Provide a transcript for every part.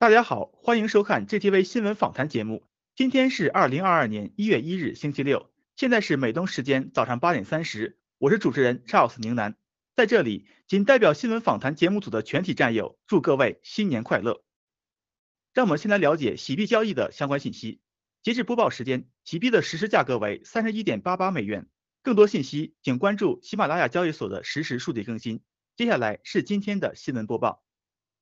大家好，欢迎收看 GTV 新闻访谈节目。今天是二零二二年一月一日，星期六，现在是美东时间早上八点三十。我是主持人 Charles 宁南，在这里仅代表新闻访谈节目组的全体战友，祝各位新年快乐。让我们先来了解洗币交易的相关信息。截至播报时间，洗币的实时价格为三十一点八八美元。更多信息请关注喜马拉雅交易所的实时数据更新。接下来是今天的新闻播报。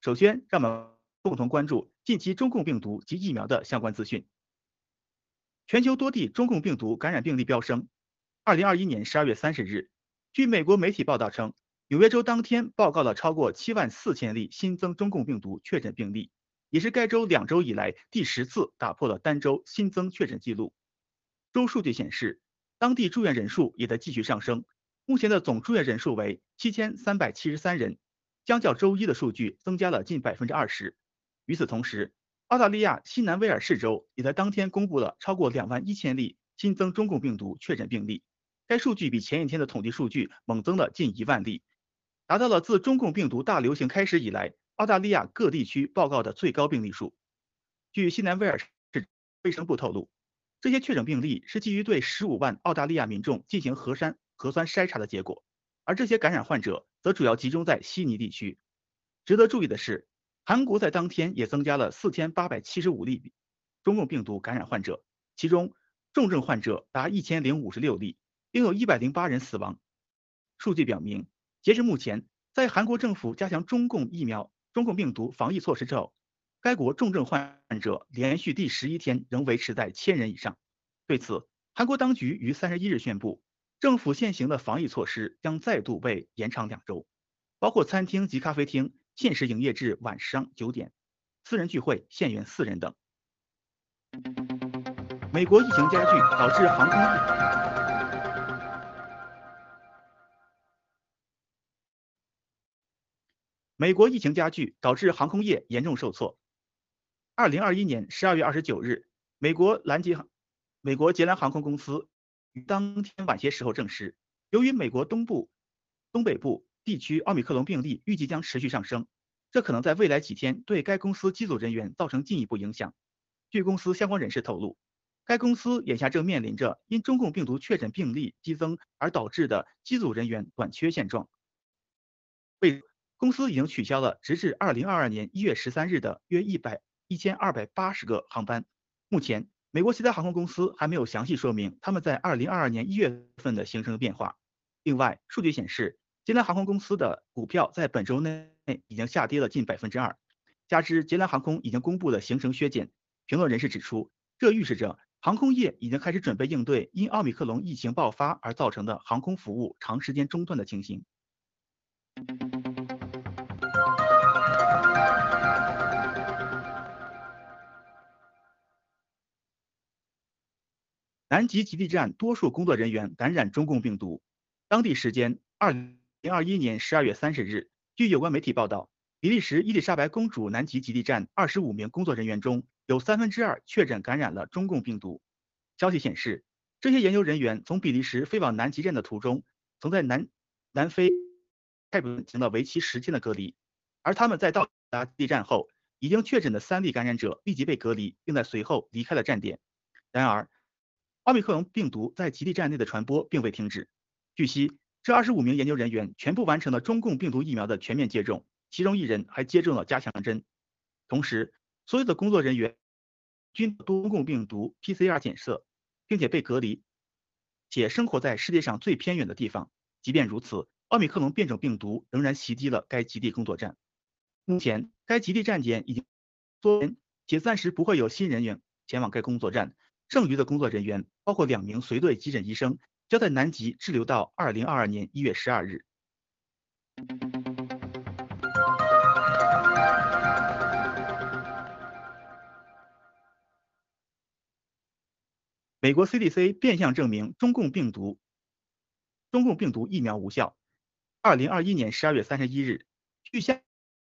首先，让我们共同关注近期中共病毒及疫苗的相关资讯。全球多地中共病毒感染病例飙升。二零二一年十二月三十日，据美国媒体报道称，纽约州当天报告了超过七万四千例新增中共病毒确诊病例。也是该州两周以来第十次打破了单周新增确诊记录。州数据显示，当地住院人数也在继续上升，目前的总住院人数为七千三百七十三人，相较周一的数据增加了近百分之二十。与此同时，澳大利亚西南威尔士州也在当天公布了超过两万一千例新增中共病毒确诊病例，该数据比前一天的统计数据猛增了近一万例，达到了自中共病毒大流行开始以来。澳大利亚各地区报告的最高病例数。据西南威尔士卫生部透露，这些确诊病例是基于对15万澳大利亚民众进行核酸核酸筛查的结果，而这些感染患者则主要集中在悉尼地区。值得注意的是，韩国在当天也增加了4875例中共病毒感染患者，其中重症患者达1056例，另有108人死亡。数据表明，截至目前，在韩国政府加强中共疫苗。中共病毒防疫措施之后，该国重症患者连续第十一天仍维持在千人以上。对此，韩国当局于三十一日宣布，政府现行的防疫措施将再度被延长两周，包括餐厅及咖啡厅限时营业至晚上九点，私人聚会限员四人等。美国疫情加剧导致航空。美国疫情加剧，导致航空业严重受挫。二零二一年十二月二十九日，美国兰吉航、美国捷兰航空公司当天晚些时候证实，由于美国东部、东北部地区奥密克戎病例预计将持续上升，这可能在未来几天对该公司机组人员造成进一步影响。据公司相关人士透露，该公司眼下正面临着因中共病毒确诊病例激增而导致的机组人员短缺现状。为公司已经取消了直至二零二二年一月十三日的约一百一千二百八十个航班。目前，美国其他航空公司还没有详细说明他们在二零二二年一月份的行程变化。另外，数据显示，捷兰航空公司的股票在本周内已经下跌了近百分之二。加之捷兰航空已经公布的行程削减，评论人士指出，这预示着航空业已经开始准备应对因奥密克戎疫情爆发而造成的航空服务长时间中断的情形。南极极地站多数工作人员感染中共病毒。当地时间二零二一年十二月三十日，据有关媒体报道，比利时伊丽莎白公主南极极地站二十五名工作人员中有三分之二确诊感染了中共病毒。消息显示，这些研究人员从比利时飞往南极站的途中，曾在南南非泰普进行了为期十天的隔离。而他们在到达地站后，已经确诊的三例感染者立即被隔离，并在随后离开了站点。然而，奥密克戎病毒在极地站内的传播并未停止。据悉，这二十五名研究人员全部完成了中共病毒疫苗的全面接种，其中一人还接种了加强针。同时，所有的工作人员均中共病毒 PCR 检测，并且被隔离，且生活在世界上最偏远的地方。即便如此，奥密克戎变种病毒仍然袭击了该极地工作站。目前，该极地站点已经缩减，且暂时不会有新人员前往该工作站。剩余的工作人员包括两名随队急诊医生，将在南极滞留到二零二二年一月十二日。美国 CDC 变相证明中共病毒中共病毒疫苗无效。二零二一年十二月三十一日，据下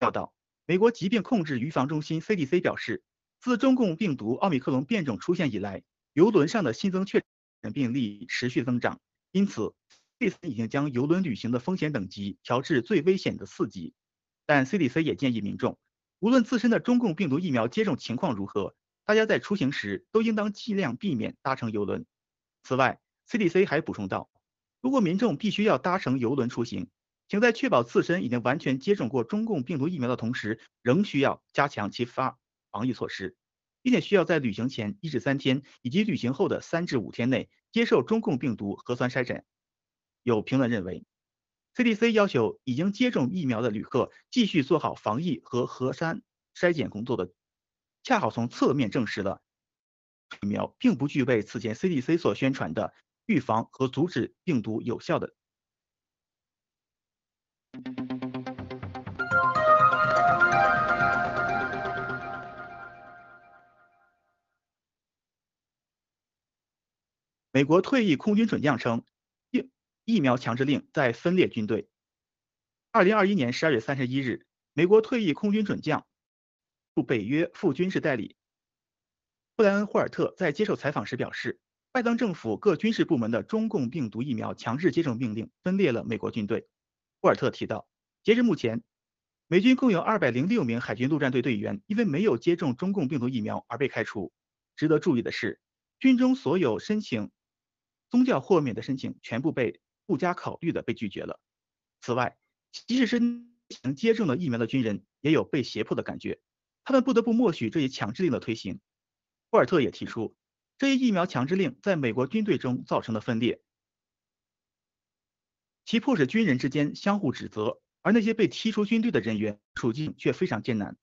报道，美国疾病控制预防中心 CDC 表示。自中共病毒奥密克戎变种出现以来，游轮上的新增确病例持续增长，因此，CDC 已经将游轮旅行的风险等级调至最危险的四级。但 CDC 也建议民众，无论自身的中共病毒疫苗接种情况如何，大家在出行时都应当尽量避免搭乘游轮。此外，CDC 还补充道，如果民众必须要搭乘游轮出行，请在确保自身已经完全接种过中共病毒疫苗的同时，仍需要加强其发防疫措施，并且需要在旅行前一至三天以及旅行后的三至五天内接受中共病毒核酸筛检。有评论认为。CDC 要求已经接种疫苗的旅客继续做好防疫和核酸筛检工作的，恰好从侧面证实了疫苗并不具备此前 CDC 所宣传的预防和阻止病毒有效的。美国退役空军准将称。疫疫苗强制令在分裂军队。二零二一年十二月三十一日，美国退役空军准将、驻北约副军事代理布莱恩·霍尔特在接受采访时表示，拜登政府各军事部门的中共病毒疫苗强制接种命令分裂了美国军队。霍尔特提到，截至目前，美军共有二百零六名海军陆战队队员因为没有接种中共病毒疫苗而被开除。值得注意的是，军中所有申请宗教豁免的申请全部被。不加考虑的被拒绝了。此外，即使是曾接种了疫苗的军人，也有被胁迫的感觉，他们不得不默许这一强制令的推行。霍尔特也提出，这一疫苗强制令在美国军队中造成了分裂，其迫使军人之间相互指责，而那些被踢出军队的人员处境却非常艰难。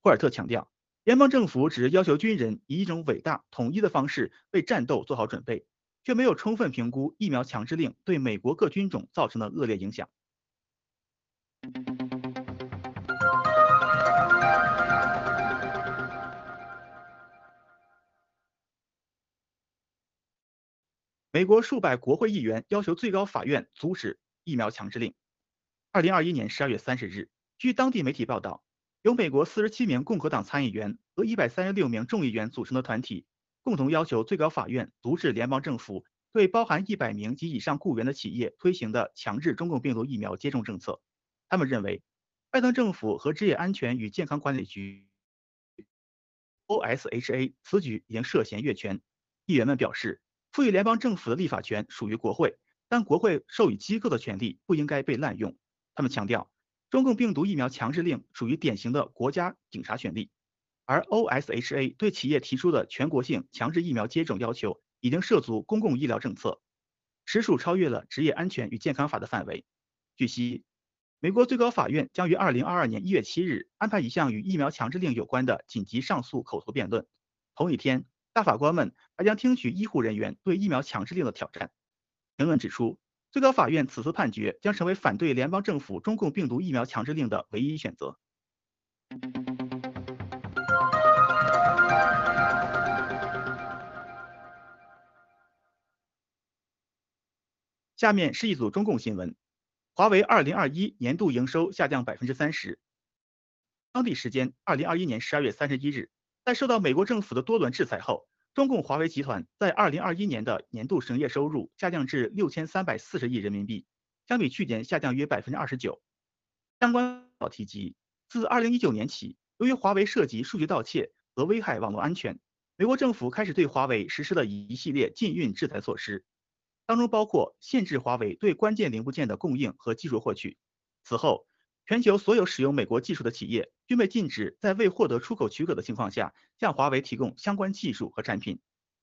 霍尔特强调，联邦政府只是要求军人以一种伟大统一的方式为战斗做好准备。却没有充分评估疫苗强制令对美国各军种造成的恶劣影响。美国数百国会议员要求最高法院阻止疫苗强制令。二零二一年十二月三十日，据当地媒体报道，由美国四十七名共和党参议员和一百三十六名众议员组成的团体。共同要求最高法院阻止联邦政府对包含一百名及以上雇员的企业推行的强制中共病毒疫苗接种政策。他们认为，拜登政府和职业安全与健康管理局 （OSHA） 此举已经涉嫌越权。议员们表示，赋予联邦政府的立法权属于国会，但国会授予机构的权利不应该被滥用。他们强调，中共病毒疫苗强制令属于典型的国家警察权力。而 OSHA 对企业提出的全国性强制疫苗接种要求，已经涉足公共医疗政策，实属超越了职业安全与健康法的范围。据悉，美国最高法院将于2022年1月7日安排一项与疫苗强制令有关的紧急上诉口头辩论。同一天，大法官们还将听取医护人员对疫苗强制令的挑战。评论指出，最高法院此次判决将成为反对联邦政府中共病毒疫苗强制令的唯一选择。下面是一组中共新闻：华为2021年度营收下降百分之三十。当地时间2021年12月31日，在受到美国政府的多轮制裁后，中共华为集团在2021年的年度营业收入下降至6340亿人民币，相比去年下降约百分之二十九。相关报道提及，自2019年起，由于华为涉及数据盗窃和危害网络安全，美国政府开始对华为实施了一系列禁运制裁措施。当中包括限制华为对关键零部件的供应和技术获取。此后，全球所有使用美国技术的企业均被禁止在未获得出口许可的情况下向华为提供相关技术和产品。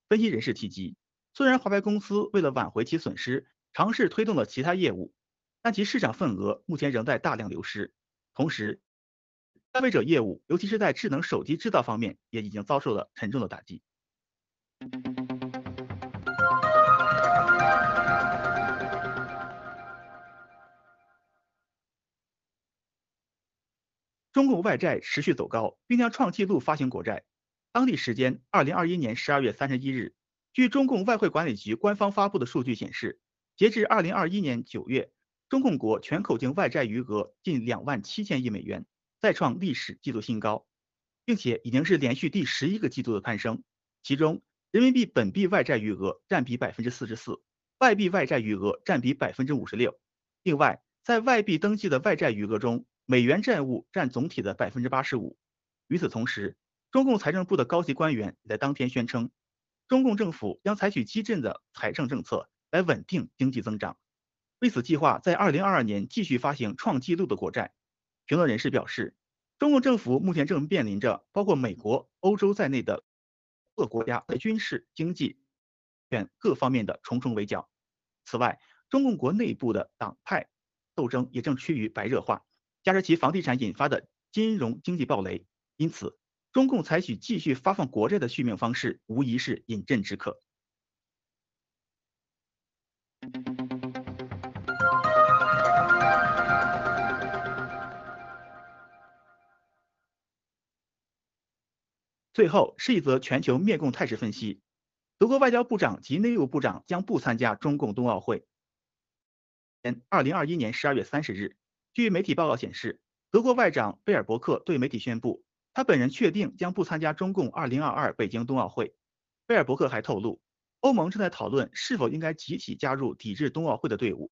分析人士提及，虽然华为公司为了挽回其损失，尝试推动了其他业务，但其市场份额目前仍在大量流失。同时，消费者业务，尤其是在智能手机制造方面，也已经遭受了沉重的打击。中共外债持续走高，并将创纪录发行国债。当地时间二零二一年十二月三十一日，据中共外汇管理局官方发布的数据显示，截至二零二一年九月，中共国全口径外债余额近两万七千亿美元，再创历史季度新高，并且已经是连续第十一个季度的攀升。其中，人民币本币外债余额占比百分之四十四，外币外债余额占比百分之五十六。另外，在外币登记的外债余额中，美元债务占总体的百分之八十五，与此同时，中共财政部的高级官员也在当天宣称，中共政府将采取激进的财政政策来稳定经济增长，为此计划在二零二二年继续发行创纪录的国债。评论人士表示，中共政府目前正面临着包括美国、欧洲在内的各国家在军事、经济等各方面的重重围剿。此外，中共国内部的党派斗争也正趋于白热化，加之其房地产引发的金融经济暴雷，因此，中共采取继续发放国债的续命方式，无疑是饮鸩止渴。最后是一则全球灭共态势分析：德国外交部长及内务部长将不参加中共冬奥会。二零二一年十二月三十日，据媒体报告显示，德国外长贝尔伯克对媒体宣布，他本人确定将不参加中共二零二二北京冬奥会。贝尔伯克还透露，欧盟正在讨论是否应该集体加入抵制冬奥会的队伍。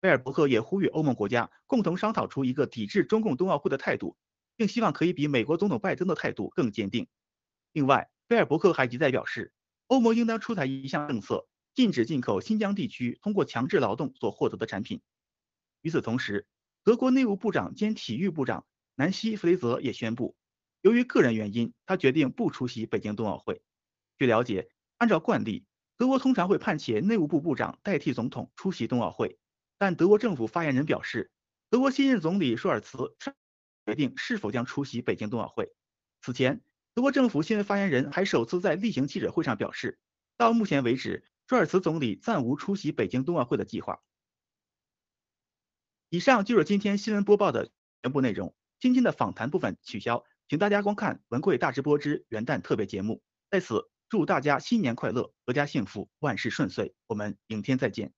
贝尔伯克也呼吁欧盟国家共同商讨出一个抵制中共冬奥会的态度。并希望可以比美国总统拜登的态度更坚定。另外，贝尔伯克还一再表示，欧盟应当出台一项政策，禁止进口新疆地区通过强制劳动所获得的产品。与此同时，德国内务部长兼体育部长南希·弗雷泽也宣布，由于个人原因，他决定不出席北京冬奥会。据了解，按照惯例，德国通常会派遣内务部部长代替总统出席冬奥会，但德国政府发言人表示，德国新任总理舒尔茨。决定是否将出席北京冬奥会。此前，德国政府新闻发言人还首次在例行记者会上表示，到目前为止，舒尔茨总理暂无出席北京冬奥会的计划。以上就是今天新闻播报的全部内容。今天的访谈部分取消，请大家观看文贵大直播之元旦特别节目。在此，祝大家新年快乐，阖家幸福，万事顺遂。我们明天再见。